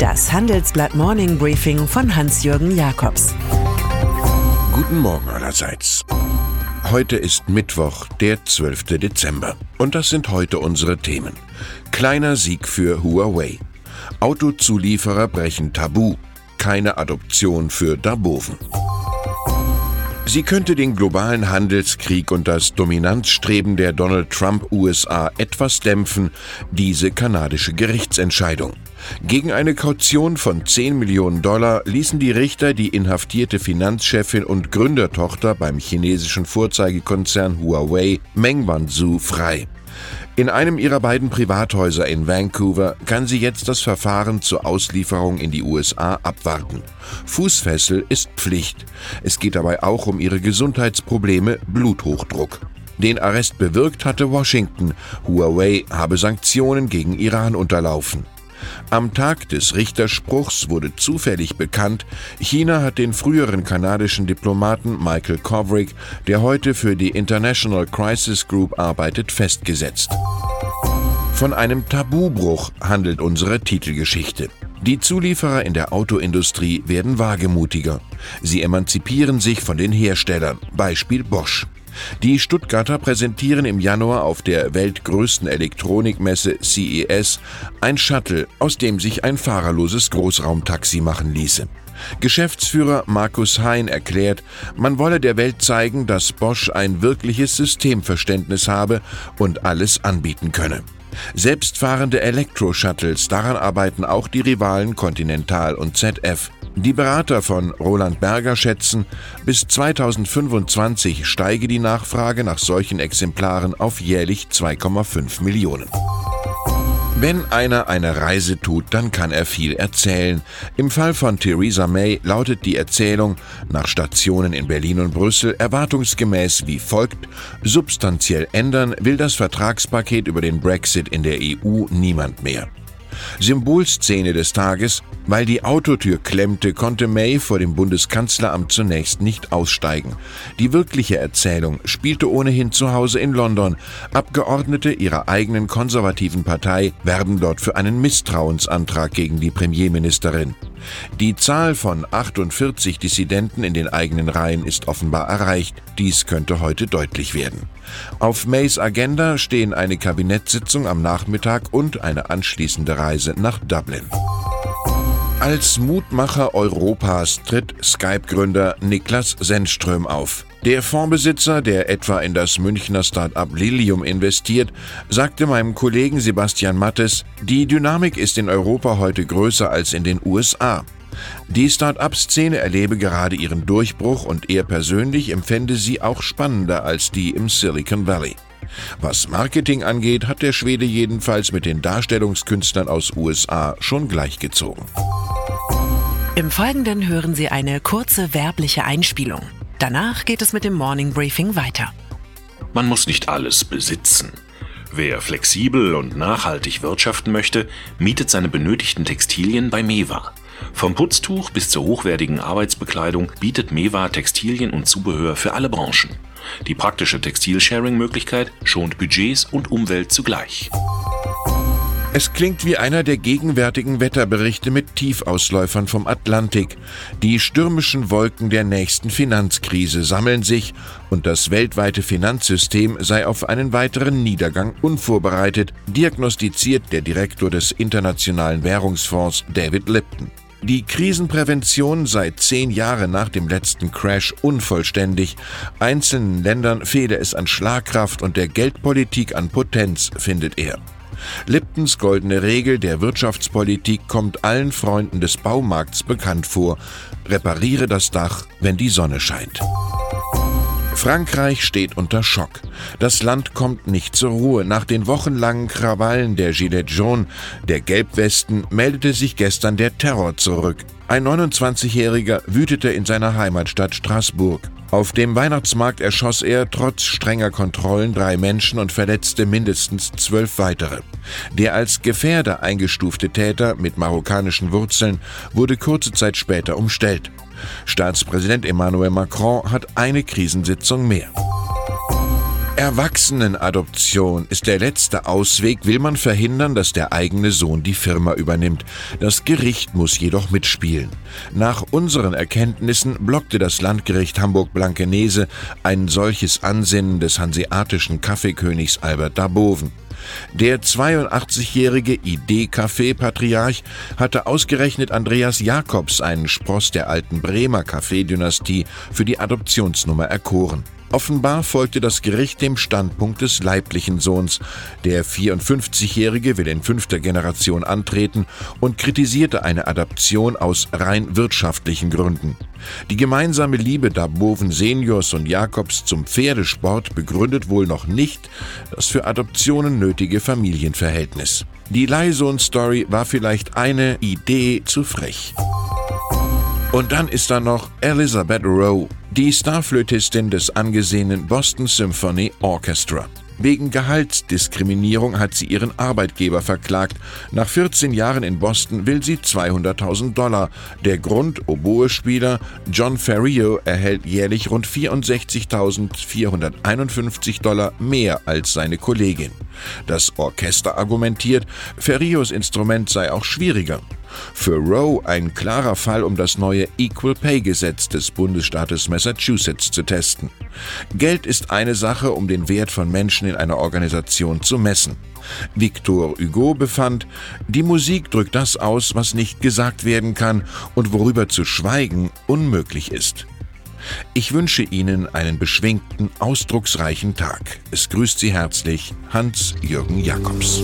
Das Handelsblatt Morning Briefing von Hans-Jürgen Jakobs. Guten Morgen allerseits. Heute ist Mittwoch, der 12. Dezember. Und das sind heute unsere Themen. Kleiner Sieg für Huawei. Autozulieferer brechen Tabu. Keine Adoption für Darboven. Sie könnte den globalen Handelskrieg und das Dominanzstreben der Donald Trump USA etwas dämpfen, diese kanadische Gerichtsentscheidung. Gegen eine Kaution von 10 Millionen Dollar ließen die Richter die inhaftierte Finanzchefin und Gründertochter beim chinesischen Vorzeigekonzern Huawei Meng Wanzhou frei. In einem ihrer beiden Privathäuser in Vancouver kann sie jetzt das Verfahren zur Auslieferung in die USA abwarten. Fußfessel ist Pflicht. Es geht dabei auch um ihre Gesundheitsprobleme Bluthochdruck. Den Arrest bewirkt hatte Washington. Huawei habe Sanktionen gegen Iran unterlaufen. Am Tag des Richterspruchs wurde zufällig bekannt, China hat den früheren kanadischen Diplomaten Michael Kovrig, der heute für die International Crisis Group arbeitet, festgesetzt. Von einem Tabubruch handelt unsere Titelgeschichte. Die Zulieferer in der Autoindustrie werden wagemutiger. Sie emanzipieren sich von den Herstellern, Beispiel Bosch. Die Stuttgarter präsentieren im Januar auf der weltgrößten Elektronikmesse CES ein Shuttle, aus dem sich ein fahrerloses Großraumtaxi machen ließe. Geschäftsführer Markus Hein erklärt, man wolle der Welt zeigen, dass Bosch ein wirkliches Systemverständnis habe und alles anbieten könne. Selbstfahrende Elektro-Shuttles, daran arbeiten auch die Rivalen Continental und ZF. Die Berater von Roland Berger schätzen, bis 2025 steige die Nachfrage nach solchen Exemplaren auf jährlich 2,5 Millionen. Wenn einer eine Reise tut, dann kann er viel erzählen. Im Fall von Theresa May lautet die Erzählung nach Stationen in Berlin und Brüssel erwartungsgemäß wie folgt. Substanziell ändern will das Vertragspaket über den Brexit in der EU niemand mehr. Symbolszene des Tages, weil die Autotür klemmte, konnte May vor dem Bundeskanzleramt zunächst nicht aussteigen. Die wirkliche Erzählung spielte ohnehin zu Hause in London. Abgeordnete ihrer eigenen konservativen Partei werben dort für einen Misstrauensantrag gegen die Premierministerin. Die Zahl von 48 Dissidenten in den eigenen Reihen ist offenbar erreicht. Dies könnte heute deutlich werden. Auf Mays Agenda stehen eine Kabinettssitzung am Nachmittag und eine anschließende Reise nach Dublin. Als Mutmacher Europas tritt Skype-Gründer Niklas Sennström auf. Der Fondsbesitzer, der etwa in das Münchner Start-up Lilium investiert, sagte meinem Kollegen Sebastian Mattes, die Dynamik ist in Europa heute größer als in den USA. Die Start-up-Szene erlebe gerade ihren Durchbruch und er persönlich empfände sie auch spannender als die im Silicon Valley. Was Marketing angeht, hat der Schwede jedenfalls mit den Darstellungskünstlern aus USA schon gleichgezogen. Im Folgenden hören Sie eine kurze werbliche Einspielung. Danach geht es mit dem Morning Briefing weiter. Man muss nicht alles besitzen. Wer flexibel und nachhaltig wirtschaften möchte, mietet seine benötigten Textilien bei Mewa. Vom Putztuch bis zur hochwertigen Arbeitsbekleidung bietet Mewa Textilien und Zubehör für alle Branchen. Die praktische Textilsharing-Möglichkeit schont Budgets und Umwelt zugleich. Es klingt wie einer der gegenwärtigen Wetterberichte mit Tiefausläufern vom Atlantik. Die stürmischen Wolken der nächsten Finanzkrise sammeln sich und das weltweite Finanzsystem sei auf einen weiteren Niedergang unvorbereitet, diagnostiziert der Direktor des Internationalen Währungsfonds David Lipton. Die Krisenprävention sei zehn Jahre nach dem letzten Crash unvollständig. Einzelnen Ländern fehle es an Schlagkraft und der Geldpolitik an Potenz, findet er. Liptons goldene Regel der Wirtschaftspolitik kommt allen Freunden des Baumarkts bekannt vor. Repariere das Dach, wenn die Sonne scheint. Frankreich steht unter Schock. Das Land kommt nicht zur Ruhe. Nach den wochenlangen Krawallen der Gilets jaunes, der Gelbwesten, meldete sich gestern der Terror zurück. Ein 29-Jähriger wütete in seiner Heimatstadt Straßburg. Auf dem Weihnachtsmarkt erschoss er trotz strenger Kontrollen drei Menschen und verletzte mindestens zwölf weitere. Der als Gefährder eingestufte Täter mit marokkanischen Wurzeln wurde kurze Zeit später umstellt. Staatspräsident Emmanuel Macron hat eine Krisensitzung mehr. Erwachsenenadoption ist der letzte Ausweg, will man verhindern, dass der eigene Sohn die Firma übernimmt. Das Gericht muss jedoch mitspielen. Nach unseren Erkenntnissen blockte das Landgericht Hamburg-Blankenese ein solches Ansinnen des hanseatischen Kaffeekönigs Albert Darboven. Der 82-jährige Idee-Café-Patriarch hatte ausgerechnet Andreas Jakobs, einen Spross der alten Bremer Kaffeedynastie, für die Adoptionsnummer erkoren. Offenbar folgte das Gericht dem Standpunkt des leiblichen Sohns. Der 54-Jährige will in fünfter Generation antreten und kritisierte eine Adaption aus rein wirtschaftlichen Gründen. Die gemeinsame Liebe Daboven Seniors und Jakobs zum Pferdesport begründet wohl noch nicht das für Adoptionen nötige Familienverhältnis. Die Leihsohn-Story war vielleicht eine Idee zu frech. Und dann ist da noch Elizabeth Rowe, die Starflötistin des angesehenen Boston Symphony Orchestra. Wegen Gehaltsdiskriminierung hat sie ihren Arbeitgeber verklagt. Nach 14 Jahren in Boston will sie 200.000 Dollar. Der Grund, Oboe-Spieler John Ferrio erhält jährlich rund 64.451 Dollar mehr als seine Kollegin. Das Orchester argumentiert, Ferrios Instrument sei auch schwieriger. Für Rowe ein klarer Fall, um das neue Equal Pay Gesetz des Bundesstaates Massachusetts zu testen. Geld ist eine Sache, um den Wert von Menschen in einer Organisation zu messen. Victor Hugo befand, die Musik drückt das aus, was nicht gesagt werden kann und worüber zu schweigen unmöglich ist. Ich wünsche Ihnen einen beschwingten, ausdrucksreichen Tag. Es grüßt Sie herzlich Hans-Jürgen Jakobs.